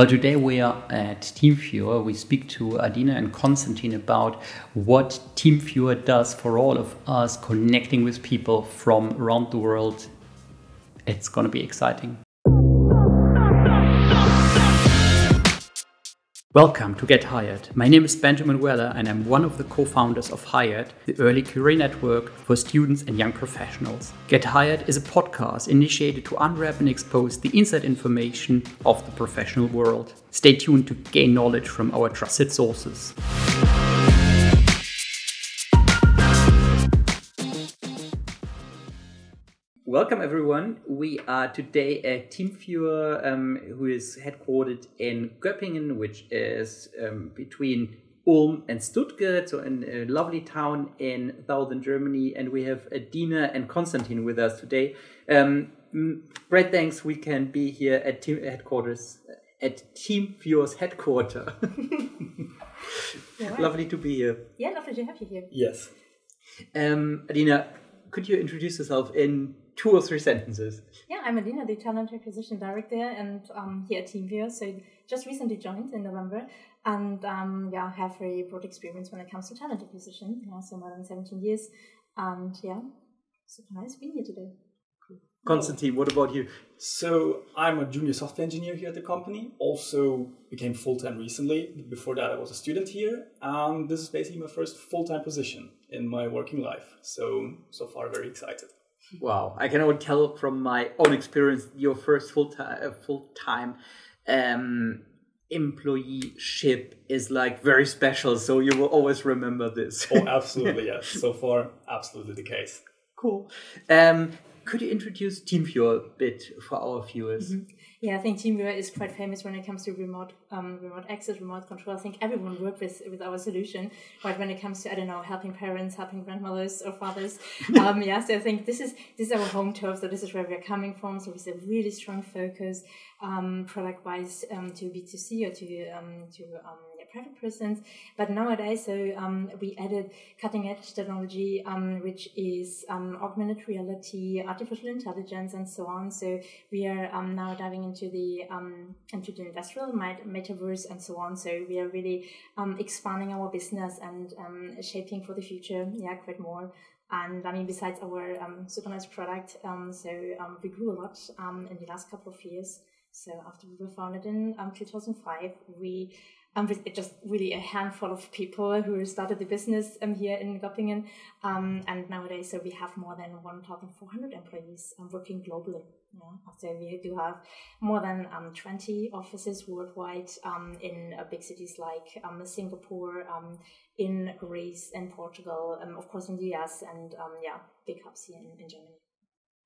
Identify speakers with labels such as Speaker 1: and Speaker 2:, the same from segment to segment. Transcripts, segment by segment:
Speaker 1: Well, today we are at TeamViewer. We speak to Adina and Konstantin about what TeamViewer does for all of us connecting with people from around the world. It's going to be exciting. Welcome to Get hyrd. My name is Benjamin Weller and I'm one of the co founders of hyrd, the early career network for students and young professionals. Get hyrd is a podcast initiated to unwrap and expose the inside information of the professional world. Stay tuned to gain knowledge from our trusted sources. Welcome, everyone. We are today at TeamViewer, um, who is headquartered in Göppingen, which is um, between Ulm and Stuttgart, so in a lovely town in southern Germany. And we have Adina and Konstantin with us today. Um, great thanks we can be here at team headquarters, at TeamViewer's headquarters. right. Lovely to be here.
Speaker 2: Yeah, lovely to have you here.
Speaker 3: Yes.
Speaker 1: Um, Adina, could you introduce yourself in two or three sentences.
Speaker 2: Yeah, I'm Adina, the talent acquisition director, and um, here at TeamViewer. So just recently joined in November, and um, yeah, have very broad experience when it comes to talent acquisition. Yeah, so more than 17 years, and yeah, super nice being here today.
Speaker 1: Konstantin, what about you?
Speaker 3: So I'm a junior software engineer here at the company. Also became full time recently. Before that, I was a student here, and this is basically my first full time position in my working life. So so far, very excited.
Speaker 1: Wow, I can only tell from my own experience, your first full time uh, full time um, employeeship is like very special. So you will always remember this.
Speaker 3: oh, absolutely yes. So far, absolutely the case.
Speaker 1: Cool. Um, could you introduce TeamViewer a bit for our viewers? Mm-hmm.
Speaker 2: Yeah, I think TeamViewer is quite famous when it comes to remote um, remote access, remote control. I think everyone worked with with our solution, right? When it comes to I don't know, helping parents, helping grandmothers or fathers. um, yeah, so I think this is this is our home turf. So this is where we're coming from. So we have a really strong focus, um, product wise, um, to B two C or to um, to um, private persons. But nowadays, so um, we added cutting edge technology, um, which is um, augmented reality, artificial intelligence, and so on. So we are um, now diving into the um, into the industrial metaverse and so on. So we are really um, expanding our business and um, shaping for the future. Yeah, quite more. And I mean, besides our um, super nice product, um, so um, we grew a lot um, in the last couple of years. So after we were founded in um, 2005, we um, with just really a handful of people who started the business um, here in Göppingen. Um, and nowadays, so we have more than 1,400 employees um, working globally. Yeah. So we do have more than um, 20 offices worldwide um, in uh, big cities like um, Singapore, um, in Greece and Portugal, um, of course in the US, and um, yeah, big hubs here in, in Germany.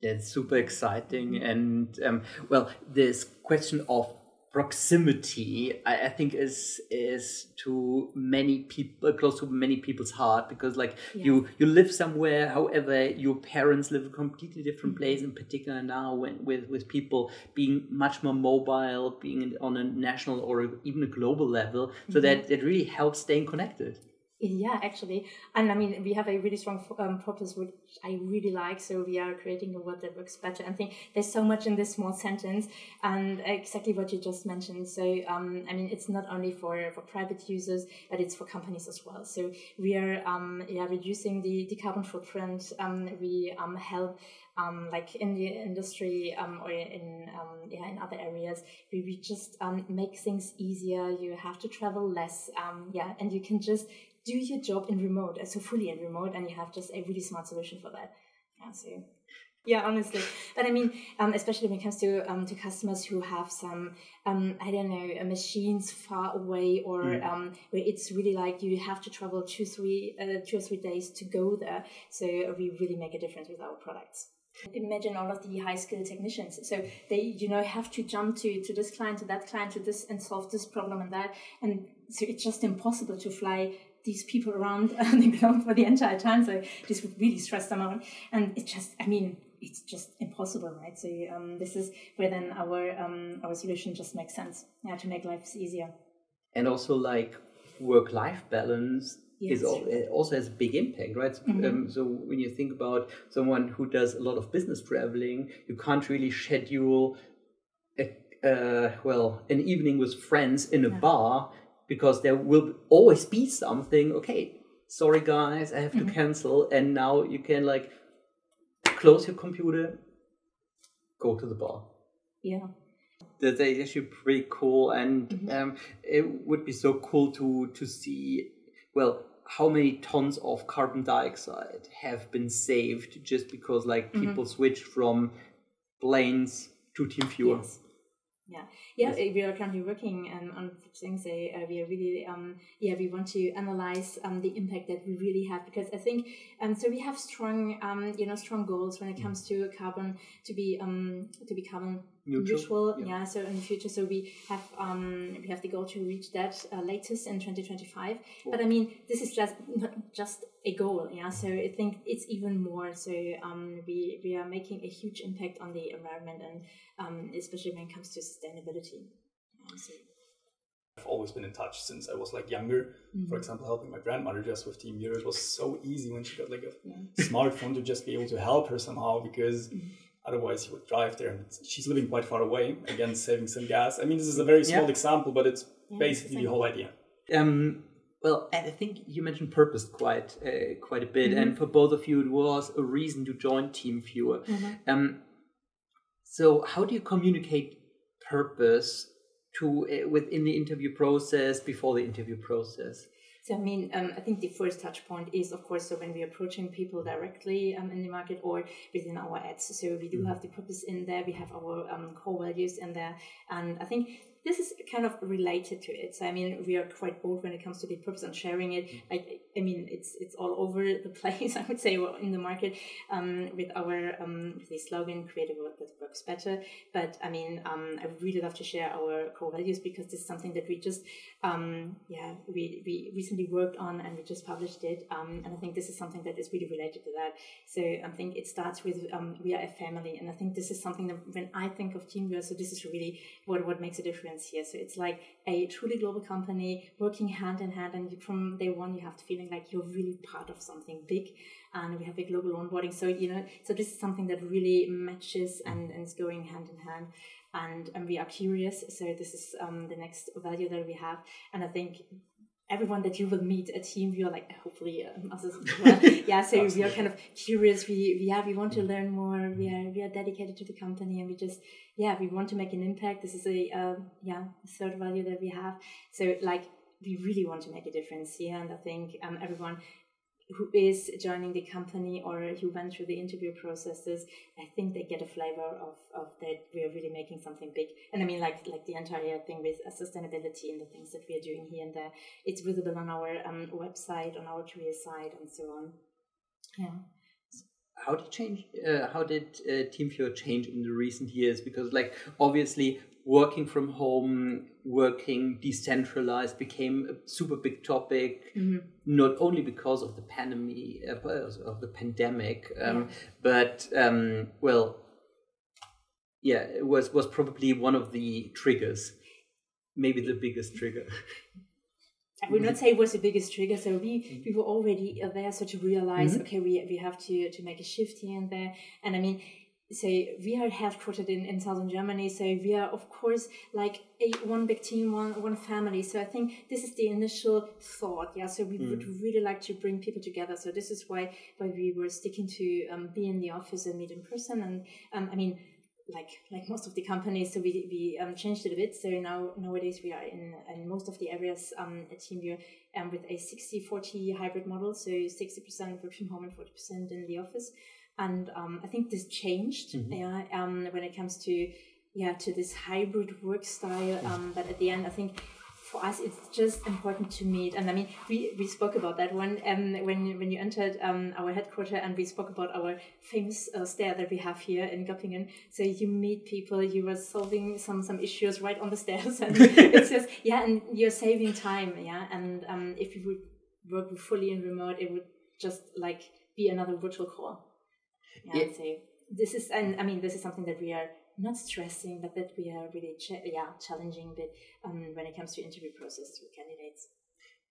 Speaker 1: That's super exciting. And um, well, this question of proximity I, I, think is is to many people close to many people's heart because like yeah. you you live somewhere however your parents live a completely different mm-hmm. place in particular now when with with people being much more mobile being on a national or even a global level so mm-hmm. that it really helps staying connected
Speaker 2: yeah, actually. And I mean, we have a really strong um, purpose, which I really like. So we are creating a world that works better. I think there's so much in this small sentence and exactly what you just mentioned. So, um, I mean, it's not only for, for private users, but it's for companies as well. So we are, um, yeah, reducing the, the carbon footprint. Um, we, um, help um, like in the industry um, or in um, yeah in other areas we, we just um, make things easier you have to travel less um, yeah and you can just do your job in remote, so fully in remote, and you have just a really smart solution for that. Yeah, so yeah, honestly, but I mean, um, especially when it comes to um, to customers who have some, um, I don't know, uh, machines far away, or mm. um, where it's really like you have to travel two, three, uh, two or three days to go there. So we really make a difference with our products. Imagine all of the high skilled technicians. So they, you know, have to jump to to this client, to that client, to this, and solve this problem and that, and so it's just impossible to fly these people around the globe for the entire time. So this would really stress them out. And it just, I mean, it's just impossible, right? So um, this is where then our um, our solution just makes sense, yeah, to make lives easier.
Speaker 1: And also like work life balance yes. is also has a big impact, right? Mm-hmm. Um, so when you think about someone who does a lot of business traveling, you can't really schedule a uh, well, an evening with friends in a bar because there will always be something. Okay, sorry guys, I have to mm-hmm. cancel, and now you can like close your computer, go to the bar.
Speaker 2: Yeah.
Speaker 1: That's actually pretty cool, and mm-hmm. um, it would be so cool to to see. Well, how many tons of carbon dioxide have been saved just because like mm-hmm. people switched from planes to TeamViewer?
Speaker 2: Yes. Yeah, yeah, uh, we are currently working um, on things. Uh, we are really, um, yeah, we want to analyze um, the impact that we really have because I think, um, so we have strong, um, you know, strong goals when it comes to carbon to be, um, to be carbon
Speaker 1: Neutral,
Speaker 2: neutral.
Speaker 1: yeah.
Speaker 2: yeah. so in the future, so we have, um, we have the goal to reach that uh, latest in twenty twenty five. But I mean, this is just not just a goal, yeah. So I think it's even more. So um, we we are making a huge impact on the environment and um, especially when it comes to sustainability. Yeah, so,
Speaker 3: I've always been in touch since I was like younger. For example, helping my grandmother just with TeamViewer. It was so easy when she got like a smartphone to just be able to help her somehow because otherwise she would drive there and she's living quite far away. Again, saving some gas. I mean, this is a very small
Speaker 1: Yeah.
Speaker 3: example, but it's basically the whole idea.
Speaker 1: Um, well, and I think you mentioned purpose quite uh, quite a bit, and for both of you, it was a reason to join TeamViewer. Um, so, how do you communicate purpose to uh, within the interview process, before the interview process?
Speaker 2: So I mean, um, I think the first touch point is, of course, so when we're approaching people directly um, in the market or within our ads. So we do have the purpose in there. We have our um, core values in there, and I think this is kind of related to it. So I mean, we are quite bold when it comes to the purpose and sharing it. Like, I mean, it's it's all over the place. I would say in the market um, with our um, the slogan "Create a world that works better." But I mean, um, I would really love to share our core values because this is something that we just um, yeah we we recently worked on and we just published it. Um, and I think this is something that is really related to that. So I think it starts with um, we are a family, and I think this is something that when I think of TeamViewer, so this is really what what makes a difference here. So it's like a truly global company working hand in hand, and from day one you have the feeling like you're really part of something big. And we have a global onboarding, so you know, so this is something that really matches and, and is going hand in hand. And, and we are curious, so this is um, the next value that we have. And I think everyone that you will meet a team we are like hopefully um, us as well. Yeah so we are kind of curious. We, we yeah we want to learn more. We are we are dedicated to the company and we just yeah we want to make an impact. This is a um, yeah third value that we have. So like we really want to make a difference. Here and i think um, everyone who is joining the company or who went through the interview processes, I think they get a flavor of, of that we are really making something big. And I mean, like like the entire thing with sustainability and the things that we are doing here and there, it's visible on our um, website, on our career site, and so on. Yeah.
Speaker 1: How did change? Uh, how did uh, TeamViewer change in the recent years? Because, like, obviously, working from home, working decentralized became a super big topic. Not only because of the pandemic, uh, of the pandemic, um, but um, well, yeah, it was was probably one of the triggers, maybe the biggest trigger.
Speaker 2: I would not say it was the biggest trigger. So we, we were already there, so to realize, okay, we, we have to to make a shift here and there. And I mean, so we are headquartered in, in southern Germany. So we are of course like a one big team, one one family. So I think this is the initial thought. Yeah. So we would really like to bring people together. So this is why why we were sticking to um, be in the office and meet in person. And um, I mean like like most of the companies so we, we um, changed it a bit so now nowadays we are in, in most of the areas um, at TeamViewer um, with a 60-40 hybrid model so 60% work from home and 40% in the office and um, I think this changed yeah um, when it comes to yeah to this hybrid work style um, but at the end I think for us it's just important to meet. And i mean we, we spoke about that one um, when when you entered um, our headquarter and we spoke about our famous uh, stair that we have here in göppingen. So you meet people you were solving some some issues right on the stairs. And it's just yeah and you're saving time yeah. And um, if you would work fully in remote it would just like be another virtual call yeah,
Speaker 1: Yeah.
Speaker 2: so this is and i mean this is something that we are not stressing, but that we are really ch- yeah challenging. But um, when it comes to interview process with candidates,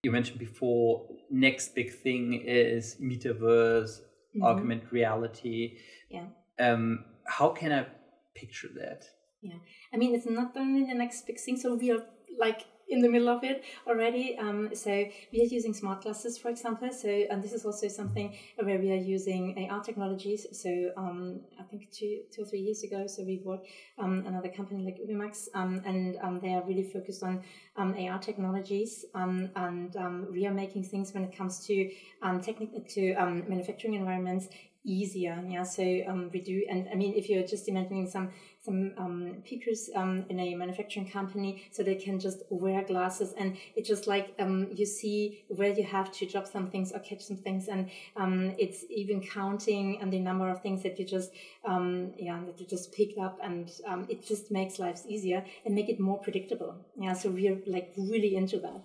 Speaker 1: You mentioned before, next big thing is metaverse, augmented reality.
Speaker 2: yeah.
Speaker 1: Um, how can I picture that?
Speaker 2: Yeah, I mean it's not only the next big thing. So we are like in the middle of it already. Um, so we are using smart glasses, for example. So and this is also something where we are using AR technologies. So um, I think two, two or three years ago, so we bought um, another company like Ubimax, um, and um, they are really focused on um, AR technologies, and we are making things when it comes to to manufacturing environments easier. Yeah, so we do, and I mean, if you're just imagining some some um, pickers um, in a manufacturing company, so they can just wear glasses, and it's just like um, you see where you have to drop some things or catch some things, and um, it's even counting and the number of things that you just um, yeah that you just picked up, and um, it just makes lives easier and make it more predictable. Yeah, so we're like really into that.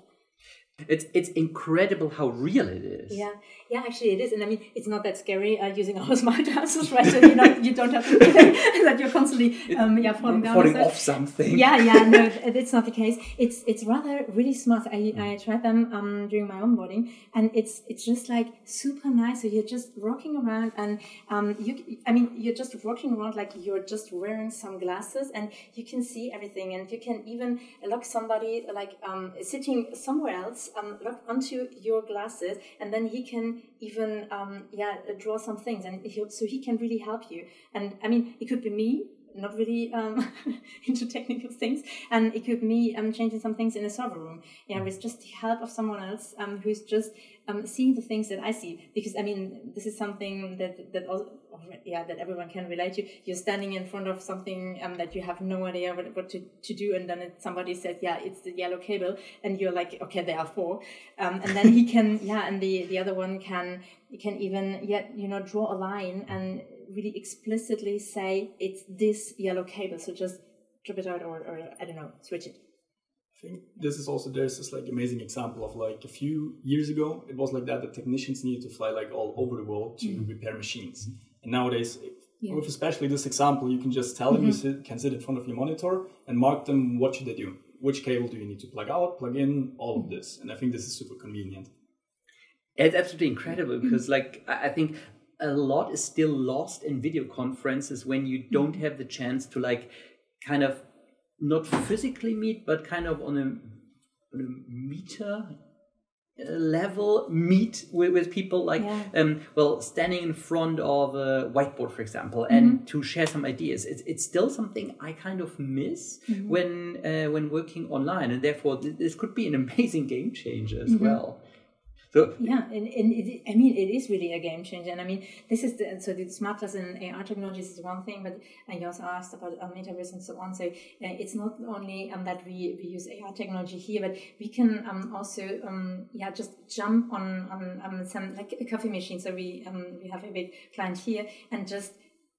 Speaker 1: It's it's incredible how real it is.
Speaker 2: Yeah, yeah, actually it is, and I mean it's not that scary uh, using our smart glasses, right? So you know you don't have to feel that you're constantly um, yeah falling down.
Speaker 1: Falling off something.
Speaker 2: Yeah, yeah, no, it's not the case. It's it's rather really smart. I, I tried them um, during my onboarding, and it's it's just like super nice. So you're just walking around, and um, you I mean you're just walking around like you're just wearing some glasses, and you can see everything, and you can even lock somebody like um, sitting somewhere else um, look onto your glasses and then he can even um, yeah draw some things and he, so he can really help you. And i mean it could be me not really um, into technical things and it could be me um, changing some things in a server room. Yeah with just the help of someone else um, who's just um, seeing the things that i see. Because i mean this is something that that also yeah that everyone can relate to. You're standing in front of something um, that you have no idea what, what to, to do and then it, somebody says yeah it's the yellow cable and you're like okay there are four. Um, and then he can yeah and the the other one can can even yet you know draw a line and really explicitly say it's this yellow cable so just drop it out or, or i don't know switch it
Speaker 3: I think this is also there's this like amazing example of like a few years ago it was like that the technicians needed to fly like all over the world to mm-hmm. repair machines and nowadays yeah. with especially this example you can just tell them mm-hmm. you sit, can sit in front of your monitor and mark them what should they do which cable do you need to plug out plug in all mm-hmm. of this and i think this is super convenient
Speaker 1: it's absolutely incredible because like i think a lot is still lost in video conferences when you don't mm-hmm. have the chance to like kind of not physically meet but kind of on a, on a meter uh, level meet with, with people like yeah. um well standing in front of a whiteboard for example mm-hmm. and to share some ideas it's, it's still something i kind of miss mm-hmm. when uh, when working online and therefore this could be an amazing game changer as mm-hmm. well
Speaker 2: so yeah, and, and it, I mean it is really a game changer. And I mean this is the so the smart glass and AR technologies is one thing, but you also asked about um, metaverse and so on. So uh, it's not only um, that we, we use AR technology here, but we can um, also um, yeah just jump on on um, some like a coffee machine. So we um, we have a big client here and just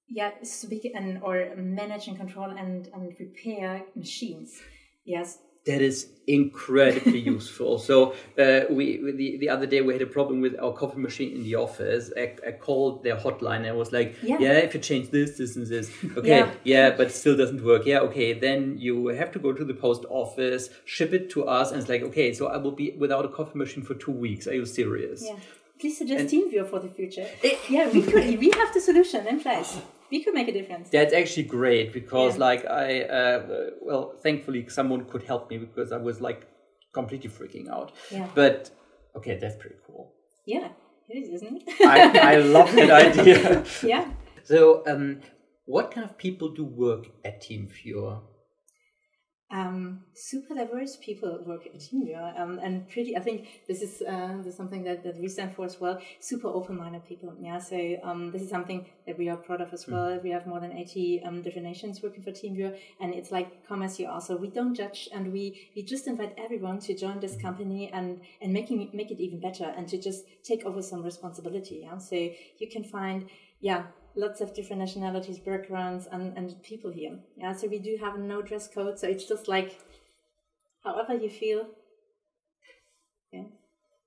Speaker 2: yeah speak and or manage and control and and repair machines. Yes,
Speaker 1: that is incredibly useful. So uh, we the, the other day we had a problem with our coffee machine in the office. I, I called their hotline and I was like, yeah. yeah. if you change this, this, and this, okay, yeah. yeah, but still doesn't work. Yeah, okay, then you have to go to the post office, ship it to us, and it's like, okay, so I will be without a coffee machine for two weeks. Are you serious?
Speaker 2: Yeah. Please suggest TeamViewer for the future. It, yeah, we could. We have the solution in place we could make a difference.
Speaker 1: That's actually great because, yeah. like, I uh, well, thankfully, someone could help me because I was like completely freaking out.
Speaker 2: Yeah.
Speaker 1: But okay, that's pretty cool.
Speaker 2: Yeah, it is, isn't it?
Speaker 1: I, I love that idea.
Speaker 2: yeah.
Speaker 1: So, um, what kind of people do work at TeamViewer?
Speaker 2: Um, super diverse people work at TeamViewer, um, and pretty. I think this is uh, this is something that, that we stand for as well. Super open-minded people. Yeah, so um, this is something that we are proud of as well. Mm. We have more than eighty um, different nations working for TeamViewer, and it's like come as you are. So we don't judge, and we we just invite everyone to join this company and and making make it even better, and to just take over some responsibility. Yeah, so you can find yeah lots of different nationalities, backgrounds, and, and people here. Yeah, so we do have no dress code, so it's just like however you feel. Yeah.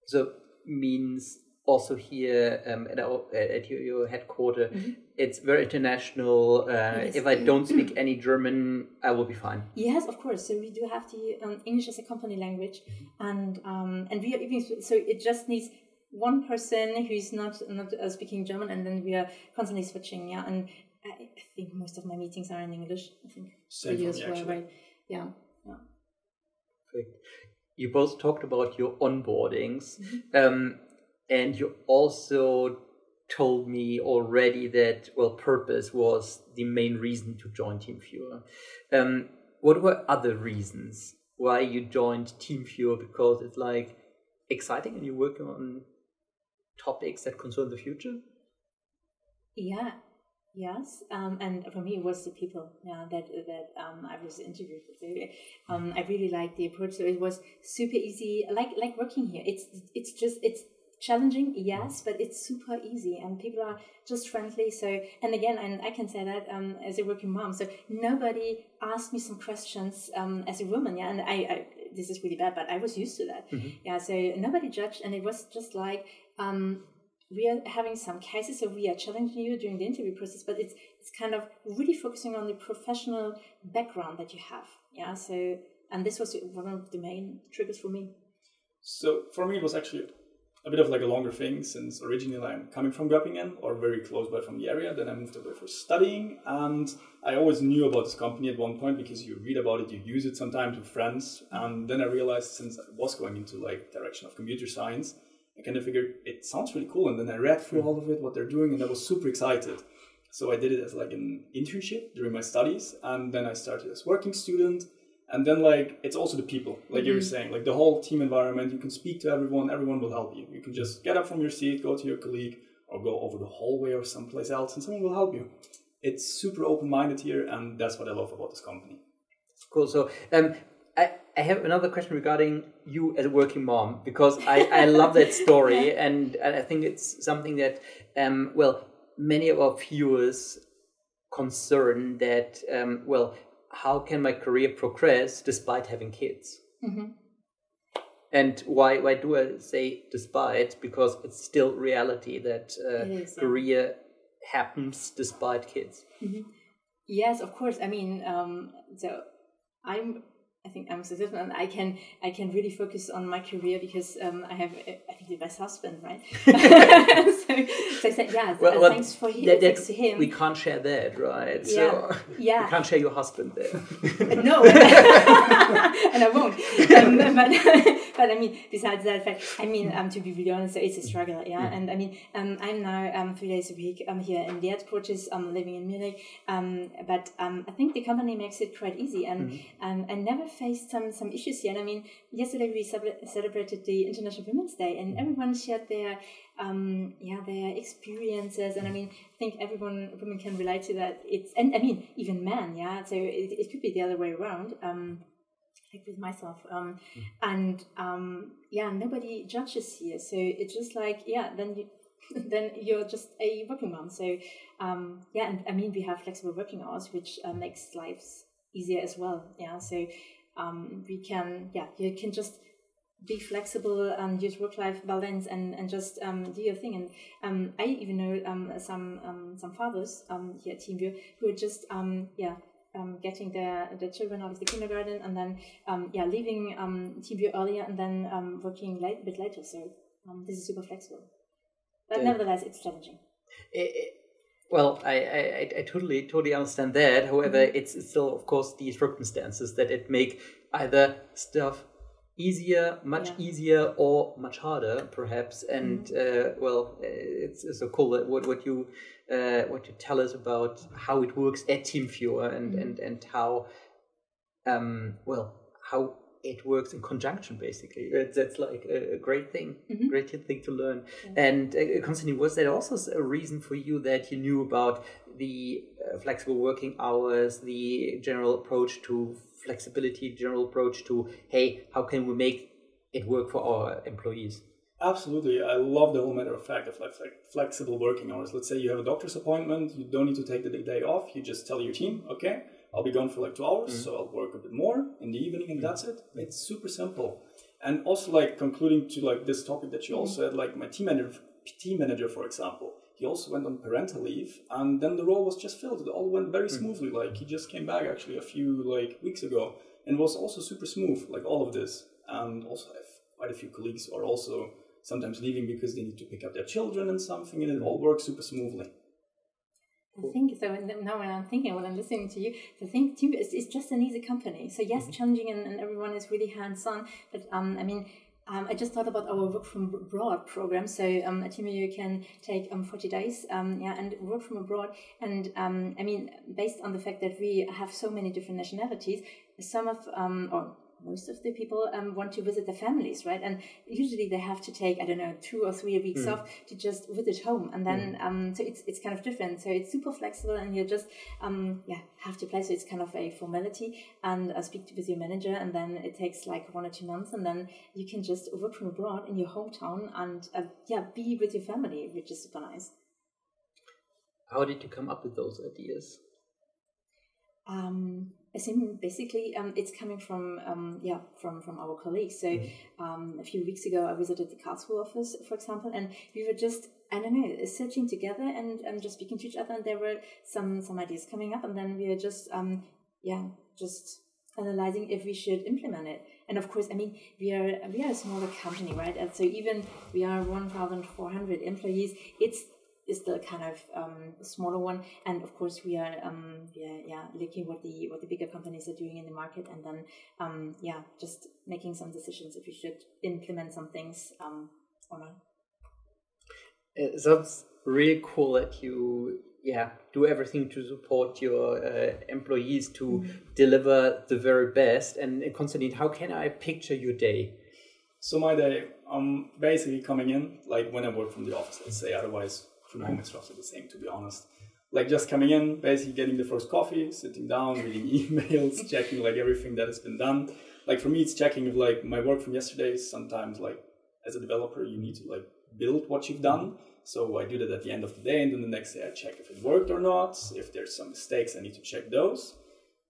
Speaker 1: So means also here um, at, our, at your, your headquarters, mm-hmm. it's very international. Uh, if I don't speak any German, I will be fine.
Speaker 2: Yes, of course. So we do have the um, English as a company language, mm-hmm. and um, and we are even so it just needs one person who's not not uh, speaking German, and then we are constantly switching. Yeah, and I think most of my meetings are in English. I think
Speaker 3: Same
Speaker 2: for you
Speaker 3: me,
Speaker 2: well,
Speaker 3: actually.
Speaker 2: right? Yeah. yeah.
Speaker 1: Perfect. You both talked about your onboardings, um, and you also told me already that well, purpose was the main reason to join TeamViewer. Um, what were other reasons why you joined TeamViewer? Because it's like exciting, and you're working on topics that concern the future.
Speaker 2: Yeah, yes. Um, and for me, it was the people yeah, that that um, I was interviewed with. Um, I really liked the approach. So it was super easy, like like working here. It's it's just it's challenging, yes, but it's super easy, and people are just friendly. So, and again, and I can say that um, as a working mom. So nobody asked me some questions um, as a woman. Yeah, and I, I this is really bad, but I was used to that. Yeah, so nobody judged, and it was just like. Um, we are having some cases so we are challenging you during the interview process but it's it's kind of really focusing on the professional background that you have yeah so and this was one of the main triggers for me
Speaker 3: So for me, it was actually a bit of like a longer thing since originally I'm coming from Göppingen or very close by from the area. Then I moved away for studying, and I always knew about this company at one point because you read about it, you use it sometimes with friends, and then I realized since I was going into like direction of computer science, I kind of figured it sounds really cool, and then I read through all of it, what they're doing, and I was super excited. So I did it as like an internship during my studies, and then I started as working student. And then like it's also the people, like you were saying, like the whole team environment. You can speak to everyone. Everyone will help you. You can just get up from your seat, go to your colleague, or go over the hallway or someplace else, and someone will help you. It's super open-minded here, and that's what I love about this company.
Speaker 1: Cool. So, um, I, I have another question regarding you as a working mom because I, I love that story and, and I think it's something that, um, well, many of our viewers concern that, um, well, how can my career progress despite having kids? And why why do I say despite? Because it's still reality that uh,
Speaker 2: It is, yeah.
Speaker 1: career happens despite kids.
Speaker 2: yes of course i mean um, so i'm I think I'm successful, and I can I can really focus on my career because um, I have I think the best husband, right? so, so I said, yeah,
Speaker 1: Well,
Speaker 2: uh,
Speaker 1: well,
Speaker 2: thanks for him,
Speaker 1: that- that-
Speaker 2: thanks to him.
Speaker 1: We can't share that, right?
Speaker 2: Yeah.
Speaker 1: So
Speaker 2: Yeah.
Speaker 1: you can't share your husband there.
Speaker 2: no, and I won't. Um, but, but I mean, besides that fact, I mean, um, to be really honest, it's a struggle, yeah. And I mean, um, I'm now um, three days a week um, here in the headquarters. I'm living in Munich, um, but um, I think the company makes it quite easy, and um, I never faced some some issues yet. I mean, yesterday we celebrated the International Women's Day, and everyone shared their um, yeah their experiences, and I mean, I think everyone women can relate to that. It's and I mean even men, yeah. So it, it could be the other way around. Um, like with myself, um, and um, yeah, nobody judges here. So it's just like yeah, then you. then you're just a working mom. So, um, yeah, and I mean, we have flexible working hours, which uh, makes lives easier as well. Yeah, so um, we can, yeah, you can just be flexible and use work-life balance and, and just um, do your thing. And um, I even know um, some um, some fathers um, here at TeamView who are just um, yeah um, getting their the children out of the kindergarten and then um, yeah leaving um, TeamView earlier and then um, working late, a bit later. So um, this is super flexible. But
Speaker 1: Yeah.
Speaker 2: nevertheless, it's challenging.
Speaker 1: Eh, eh, well, I, I, I- I totally totally understand that. However,
Speaker 2: Mm-hmm.
Speaker 1: it's it's still, of course, the circumstances that it make either stuff easier, much
Speaker 2: Yeah.
Speaker 1: easier, or much harder, perhaps. And
Speaker 2: Mm-hmm.
Speaker 1: uh, well, eh, it's, it's so cool that what what you uh, what you tell us about how it works at TeamViewer and
Speaker 2: Mm-hmm.
Speaker 1: and and how um well how it works in conjunction basically It's- that's like a, great thing
Speaker 2: Mm-hmm.
Speaker 1: great thing to learn and uh, Konstantin was that also a reason for you that you knew about the uh, flexible working hours the general approach to flexibility general approach to hey how can we make it work for our employees
Speaker 3: Absolutely. I love the whole matter of fact of like flexible working hours. Let's say you have a doctor's appointment, you don't need to take the day off. You just tell your team, okay, I'll be gone for like two hours, mm-hmm. so I'll work a bit more in the evening, and mm-hmm. that's it. It's super simple. And also, like concluding to like this topic that you also mm-hmm. had, like my team manager, team manager, for example, he also went on parental leave, and then the role was just filled. It all went very smoothly. Like he just came back actually a few like weeks ago, and was also super smooth. Like all of this, and also I have quite a few colleagues are also sometimes leaving because they need to pick up their children and something, and it all works super smoothly.
Speaker 2: I think so. Now, when I'm thinking, when I'm listening to you, the thing too is it's just an easy company. So yes, mm-hmm. challenging and, and, everyone is really hands on. But um, I mean, um, I just thought about our work from abroad program. So um, at you can take um, 40 days, um, yeah, and work from abroad. And um, I mean, based on the fact that we have so many different nationalities, some of um, or most of the people um, want to visit their families, right? And usually they have to take, I don't know, two or three weeks mm. off to just visit home. And then, mm. um, so it's, it's kind of different. So it's super flexible and you just, um, yeah, have to play. So it's kind of a formality and uh, speak to, with your manager. And then it takes like one or two months. And then you can just work from abroad in your hometown and, uh, yeah, be with your family, which is super nice.
Speaker 1: How did you come up with those ideas?
Speaker 2: Um, I think basically um, it's coming from um, yeah from from our colleagues. So mm-hmm. um, a few weeks ago, I visited the Karlsruhe office, for example, and we were just I don't know searching together and, and just speaking to each other, and there were some some ideas coming up, and then we were just um, yeah just analyzing if we should implement it. And of course, I mean we are we are a smaller company, right? And so even we are one thousand four hundred employees, it's is the kind of um, smaller one, and of course we are um, yeah, yeah looking what the what the bigger companies are doing in the market, and then um, yeah just making some decisions if we should implement some things um, or not.
Speaker 1: It sounds really cool that you yeah do everything to support your uh, employees to mm-hmm. deliver the very best. And Konstantin, how can I picture your day?
Speaker 3: So my day, I'm basically coming in like when I work from the office. Let's say otherwise home it's roughly the same to be honest. Like just coming in basically getting the first coffee sitting down reading emails checking like everything that has been done. Like for me it's checking if like my work from yesterday sometimes like as a developer you need to like build what you've done. So i do that at the end of the day and then the next day i check if it worked or not if there's some mistakes i need to check those.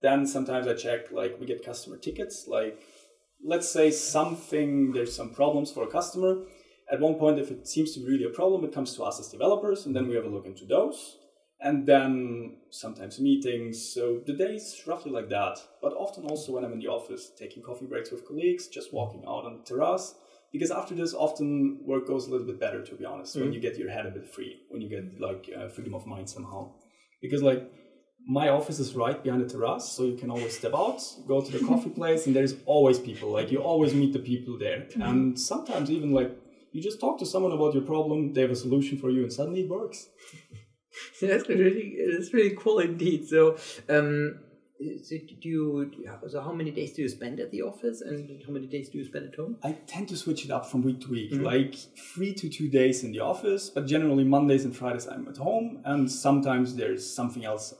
Speaker 3: Then sometimes i check like we get customer tickets like let's say something there's some problems for a customer at one point, if it seems to be really a problem, it comes to us as developers, and then we have a look into those. And then sometimes meetings. So the days roughly like that. But often also when I'm in the office, taking coffee breaks with colleagues, just walking out on the terrace. Because after this, often work goes a little bit better, to be honest, mm-hmm. when you get your head a bit free, when you get like uh, freedom of mind somehow. Because like my office is right behind the terrace, so you can always step out, go to the coffee place, and there's always people. Like you always meet the people there, mm-hmm. and sometimes even like you just talk to someone about your problem, they have a solution for you, and suddenly it works.
Speaker 1: That's really, it's really cool indeed. So, um, so do you, so how many days do you spend at the office and how many days do you spend at home?
Speaker 3: I tend to switch it up from week to week, mm-hmm. like three to two days in the office, but generally Mondays and Fridays I'm at home, and sometimes there's something else.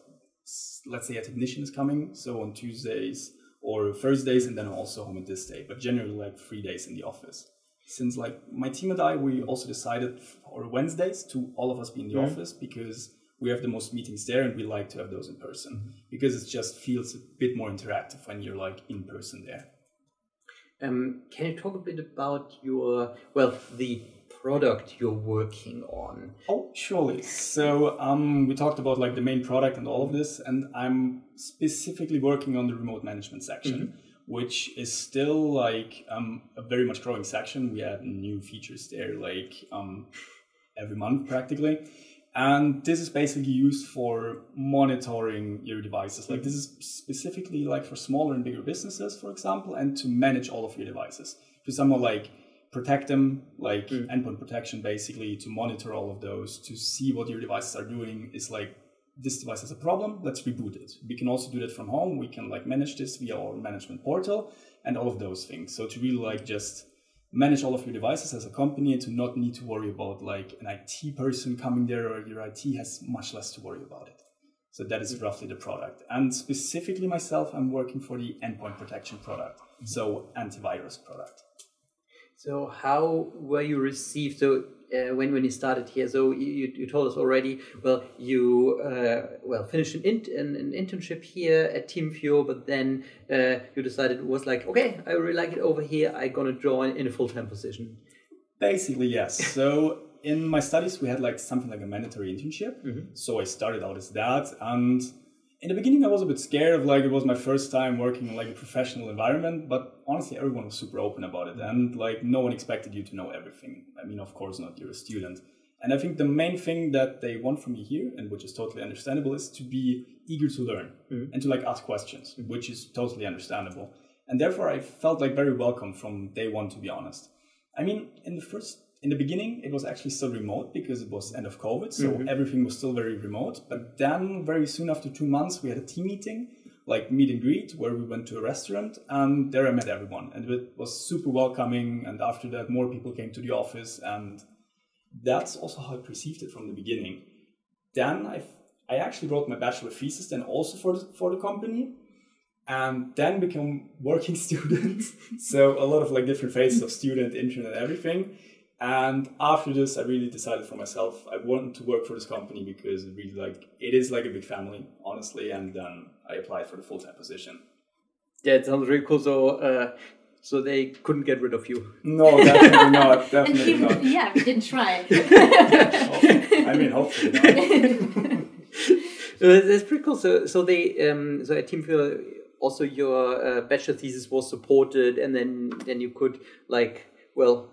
Speaker 3: Let's say a technician is coming, so on Tuesdays or Thursdays, and then I'm also home at this day, but generally like three days in the office since like my team and I, we also decided for Wednesdays to all of us be in the mm-hmm. office because we have the most meetings there and we like to have those in person mm-hmm. because it just feels a bit more interactive when you're like in person there.
Speaker 1: Um, can you talk a bit about your well the product you're working on?
Speaker 3: Oh, surely. So um, we talked about like the main product and all of this, and I'm specifically working on the remote management section. Mm-hmm which is still like um, a very much growing section. We add new features there like um, every month practically. And this is basically used for monitoring your devices. Like this is specifically like for smaller and bigger businesses, for example, and to manage all of your devices. To somehow like protect them, like mm. endpoint protection basically, to monitor all of those, to see what your devices are doing is like this device has a problem, let's reboot it. We can also do that from home. We can like manage this via our management portal and all of those things. So to really like just manage all of your devices as a company and to not need to worry about like an IT person coming there or your IT has much less to worry about it. So that is roughly the product. And specifically myself, I'm working for the endpoint protection product. So antivirus product.
Speaker 1: So how were you received? So uh, when when you started here. So you, you told us already. Well, you uh, well finished an, in, an, an, internship here at TeamViewer, but then uh, you decided it was like, okay, I really like it over here. I'm gonna join in a full time position.
Speaker 3: Basically, yes. so in my studies, we had like something like a mandatory internship. Mm -hmm. So I started out as that and in the beginning, I was a bit scared of like it was my first time working in like a professional environment, but honestly, everyone was super open about it, and like no one expected you to know everything. I mean, of course not. You're a student, And I think the main thing that they want from you here, and which is totally understandable, is to be eager to learn mm-hmm. and to like ask questions, mm-hmm. which is totally understandable. And therefore, I felt like very welcome from day one, to be honest. I mean, in the first, in the beginning, it was actually still remote because it was end of COVID, so mm-hmm. everything was still very remote. But then, very soon after two months, we had a team meeting, like meet and greet, where we went to a restaurant, and there I met everyone, and it was super welcoming. And after that, more people came to the office, and that's also how I perceived it from the beginning. Then I, I actually wrote my bachelor thesis then also for the, for the company and then become working student. so a lot of like different phases of student, intern and everything. And after this, I really decided for myself I wanted to work for this company because it really like it is like a big family, honestly. And then I applied for the full time position.
Speaker 1: Yeah, it sounds really cool. So uh, so they couldn't get rid of you.
Speaker 3: No, definitely not. Definitely he, not.
Speaker 2: Yeah, we didn't try.
Speaker 3: I mean, hopefully not.
Speaker 1: That's pretty cool. So, so they, um, so at TeamViewer, also your uh, bachelor thesis was supported, and then then you could like, well,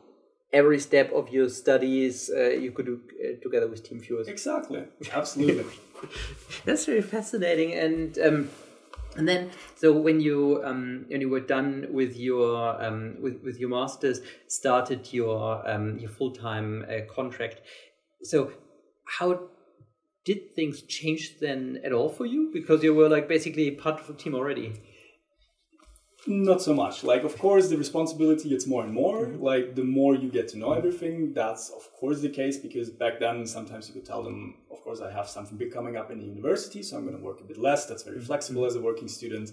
Speaker 1: every step of your studies uh, you could do uh, together with TeamViewer.
Speaker 3: Exactly. Absolutely.
Speaker 1: That's very fascinating, and. Um, and then, so when you um, when you were done with your um, with with your masters, started your um, your full time uh, contract. So, how did things change then at all for you? Because you were like basically part of the team already.
Speaker 3: Not so much. Like, of course, the responsibility gets more and more. Mm-hmm. Like, the more you get to know everything, that's of course the case. Because back then, sometimes you could tell them, of course, I have something big coming up in the university, so I'm going to work a bit less. That's very mm-hmm. flexible as a working student.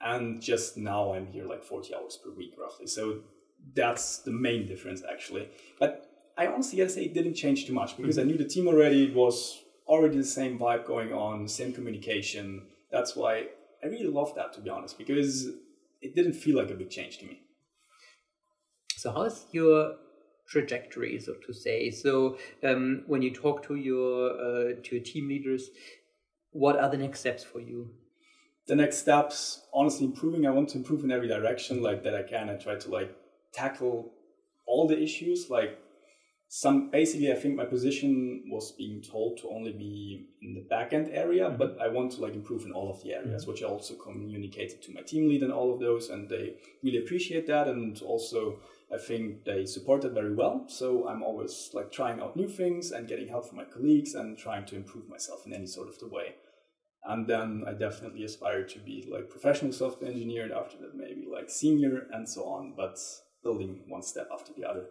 Speaker 3: And just now, I'm here like 40 hours per week, roughly. So that's the main difference, actually. But I honestly gotta say, it didn't change too much because mm-hmm. I knew the team already. It was already the same vibe going on, same communication. That's why I really love that, to be honest, because it didn't feel like a big change to me.
Speaker 1: So, how is your trajectory, so to say? So, um, when you talk to your uh, to your team leaders, what are the next steps for you?
Speaker 3: The next steps, honestly, improving. I want to improve in every direction, like that I can. I try to like tackle all the issues, like some basically i think my position was being told to only be in the backend area mm-hmm. but i want to like improve in all of the areas mm-hmm. which i also communicated to my team lead and all of those and they really appreciate that and also i think they support it very well so i'm always like trying out new things and getting help from my colleagues and trying to improve myself in any sort of the way and then i definitely aspire to be like professional software engineer and after that maybe like senior and so on but building one step after the other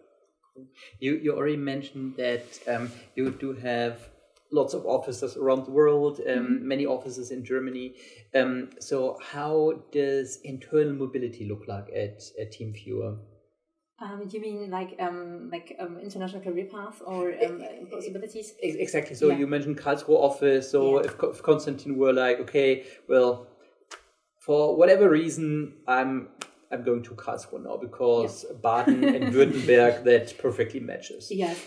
Speaker 1: you you already mentioned that um, you do have lots of offices around the world, um, mm-hmm. many offices in Germany. Um, so how does internal mobility look like at, at TeamViewer?
Speaker 2: Um, you mean like um, like um, international career path or um, possibilities?
Speaker 1: Exactly. So yeah. you mentioned Karlsruhe office. So yeah. if, if Konstantin were like, okay, well, for whatever reason, I'm I'm going to Karlsruhe now because yeah. Baden and Württemberg that perfectly matches.
Speaker 2: Yes,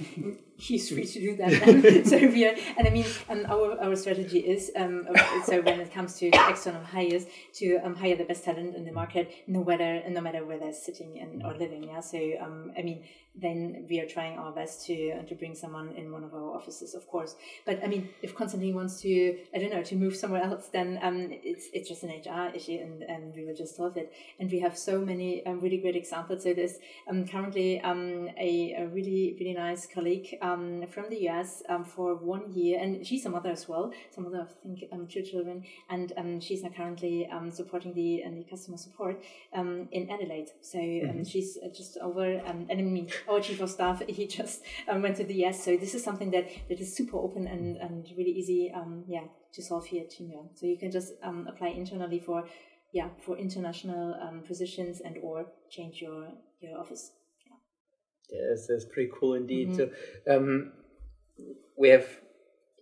Speaker 2: he's free to do that. Then. so we are, and I mean, um, our our strategy is um, so when it comes to external hires to um, hire the best talent in the market, no matter no matter where they're sitting and or living. Yeah, so um, I mean, then we are trying our best to uh, to bring someone in one of our offices, of course. But I mean, if Konstantin wants to, I don't know, to move somewhere else, then um, it's it's just an HR issue, and, and we will just solve it. And we have so many um, really great examples. So there's um, currently um, a, a really really nice colleague um, from the US um, for one year, and she's a mother as well. Some mother, I think, um, two children, and um, she's now currently um, supporting the and the customer support um, in Adelaide. So um, mm-hmm. she's uh, just over, um, and I mean our chief of staff, he just um, went to the US. So this is something that, that is super open and, and really easy, um, yeah, to solve here at TeamViewer. So you can just um, apply internally for, yeah, for international um, positions and or change your your office.
Speaker 1: Yes, that's pretty cool indeed. Mm-hmm. So um, we have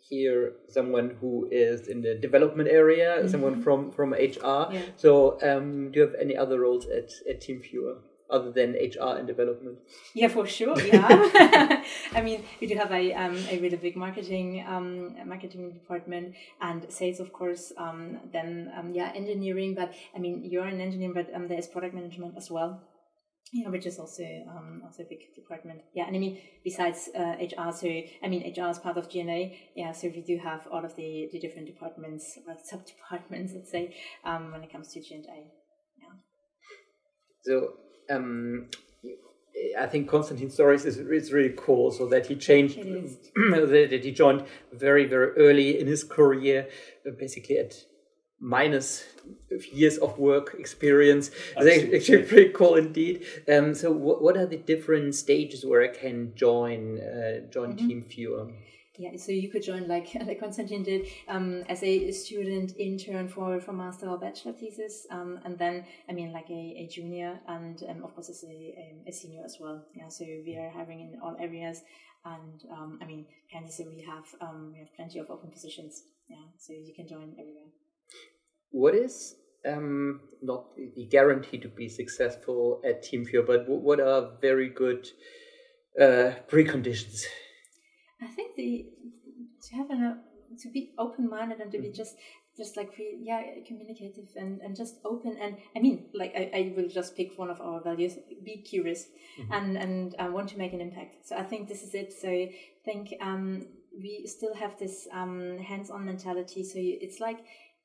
Speaker 1: here someone who is in the development area, mm-hmm. someone from from HR. Yeah. So um, do you have any other roles at at TeamViewer? other than HR and development?
Speaker 2: Yeah, for sure. Yeah, I mean, we do have a um, a really big marketing um, marketing department and sales, of course. Um, then um, yeah, engineering. But I mean, you're an engineer, but um, there is product management as well. Yeah, which is also um, also a big department. Yeah, and I mean besides uh, HR, so I mean HR is part of G&A. Yeah, so we do have all of the, the different departments or sub departments, let's say, um, when it comes to G&A. Yeah.
Speaker 1: So um, I think Konstantin's stories is, is really cool. So that he changed, that he joined very very early in his career, basically at minus years of work experience. It's actually pretty cool indeed. Um, so, what, what are the different stages where I can join uh, join mm-hmm. TeamViewer?
Speaker 2: Yeah, so you could join like like Konstantin did um, as a student intern for for master or bachelor thesis, um, and then I mean like a, a junior and um, of course as a, a, a, senior as well. Yeah, so we are hiring in all areas, and um, I mean currently so we have um, we have plenty of open positions. Yeah, so you can join everywhere
Speaker 1: what is um, not the guarantee to be successful at TeamViewer, but what are very good uh, preconditions?
Speaker 2: I think the to have an, to be open minded and to be mm. just just like free, yeah communicative and, and just open and I mean like I, I will just pick one of our values be curious mm-hmm. and and uh, want to make an impact so I think this is it so I think um, we still have this um, hands-on mentality so it's like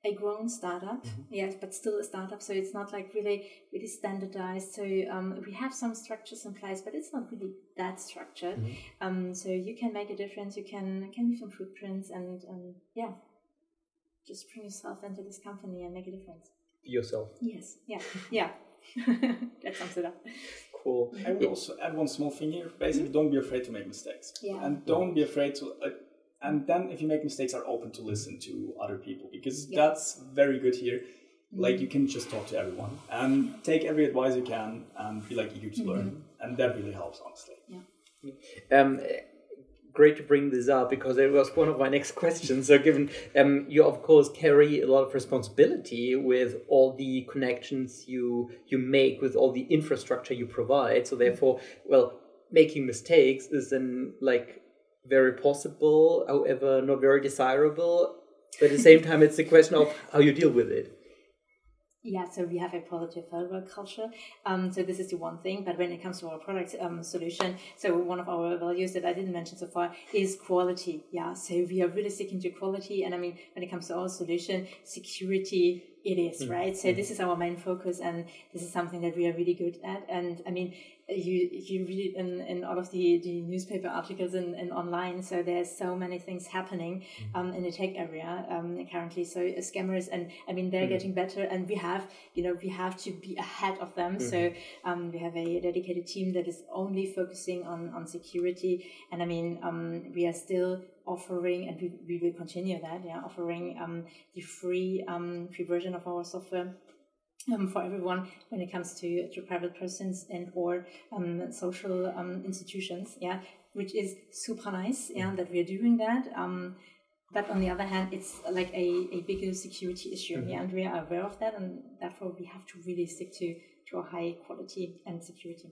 Speaker 2: a grown startup, mm-hmm. yes, but still a startup. So it's not like really really standardized. So um, we have some structures in place, but it's not really that structured. Mm-hmm. Um, so you can make a difference. You can can leave some footprints and um, yeah, just bring yourself into this company and make a difference.
Speaker 1: Yourself.
Speaker 2: Yes. Yeah. Yeah. that sums it up.
Speaker 1: Cool.
Speaker 3: I would also add one small thing here. Basically, mm-hmm. don't be afraid to make mistakes. Yeah. And don't be afraid to. Uh, and then if you make mistakes are open to listen to other people because yeah. that's very good here. Mm-hmm. like you can just talk to everyone and take every advice you can and be like eager to mm-hmm. learn. And that really helps honestly.
Speaker 2: Yeah.
Speaker 1: Um, great to bring this up because it was one of my next questions. So given um, you of course carry a lot of responsibility with all the connections you you make with all the infrastructure you provide. So therefore well making mistakes is then like very possible, however, not very desirable. But at the same time, it's a question of how you deal with it.
Speaker 2: Yeah, so we have a positive work culture. Um, so this is the one thing. But when it comes to our product um, solution, so one of our values that I didn't mention so far is quality. Yeah, so we are really sticking to quality. And I mean, when it comes to our solution, security it is, mm-hmm. right? So mm-hmm. this is our main focus, and this is something that we are really good at. And I mean, you you read in, in all of the, the newspaper articles and, and online so there's so many things happening mm-hmm. um, in the tech area um, currently so uh, scammers and i mean they're mm-hmm. getting better and we have you know we have to be ahead of them mm-hmm. so um, we have a dedicated team that is only focusing on on security and i mean um, we are still offering and we, we will continue that yeah offering um, the free um, free version of our software um, for everyone when it comes to, to private persons and or um, social um, institutions yeah which is super nice yeah that we're doing that um, but on the other hand it's like a, a bigger security issue mm-hmm. yeah and we are aware of that and therefore we have to really stick to to a high quality and security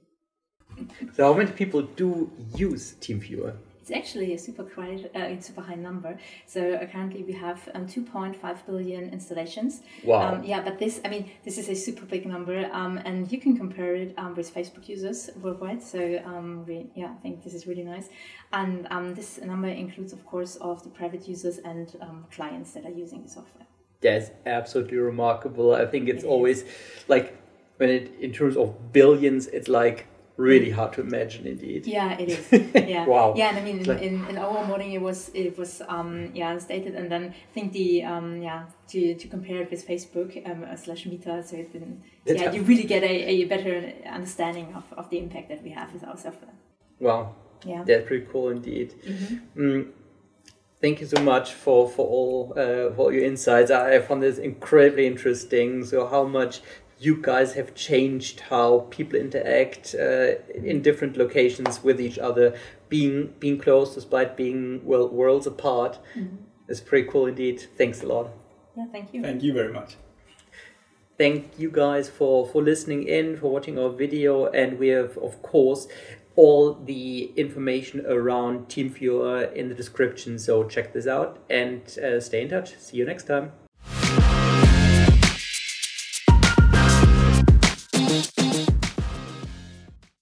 Speaker 1: so how many people do use TeamViewer
Speaker 2: it's actually a super quite, uh, super high number. So uh, currently we have um, 2.5 billion installations.
Speaker 1: Wow.
Speaker 2: Um, yeah, but this, I mean, this is a super big number, um, and you can compare it um, with Facebook users worldwide. So um, we, yeah, I think this is really nice. And um, this number includes, of course, of the private users and clients that are using the software.
Speaker 1: That's absolutely remarkable. I think it's it always like when it in terms of billions, it's like really hard to imagine indeed.
Speaker 2: Yeah it is. Yeah.
Speaker 1: Wow.
Speaker 2: Yeah and i mean in, in, in, our morning it was it was um yeah stated and then i think the um yeah to to compare it with facebook um uh, slash meta so it's been yeah you really get a, a better understanding of, of the impact that we have with our software
Speaker 1: wow.
Speaker 2: Yeah.
Speaker 1: That's pretty cool indeed. Mm-hmm. mm, thank you so much for for all uh, for all your insights. I found this incredibly interesting. So how much you guys have changed how people interact uh, in different locations with each other, being being close despite being well worlds apart. Mm-hmm. It's pretty cool indeed. Thanks a lot.
Speaker 2: Yeah, thank you.
Speaker 3: Thank you very much.
Speaker 1: Thank you guys for for listening in, for watching our video, and we have of course all the information around TeamViewer in the description. So check this out and uh, stay in touch. See you next time.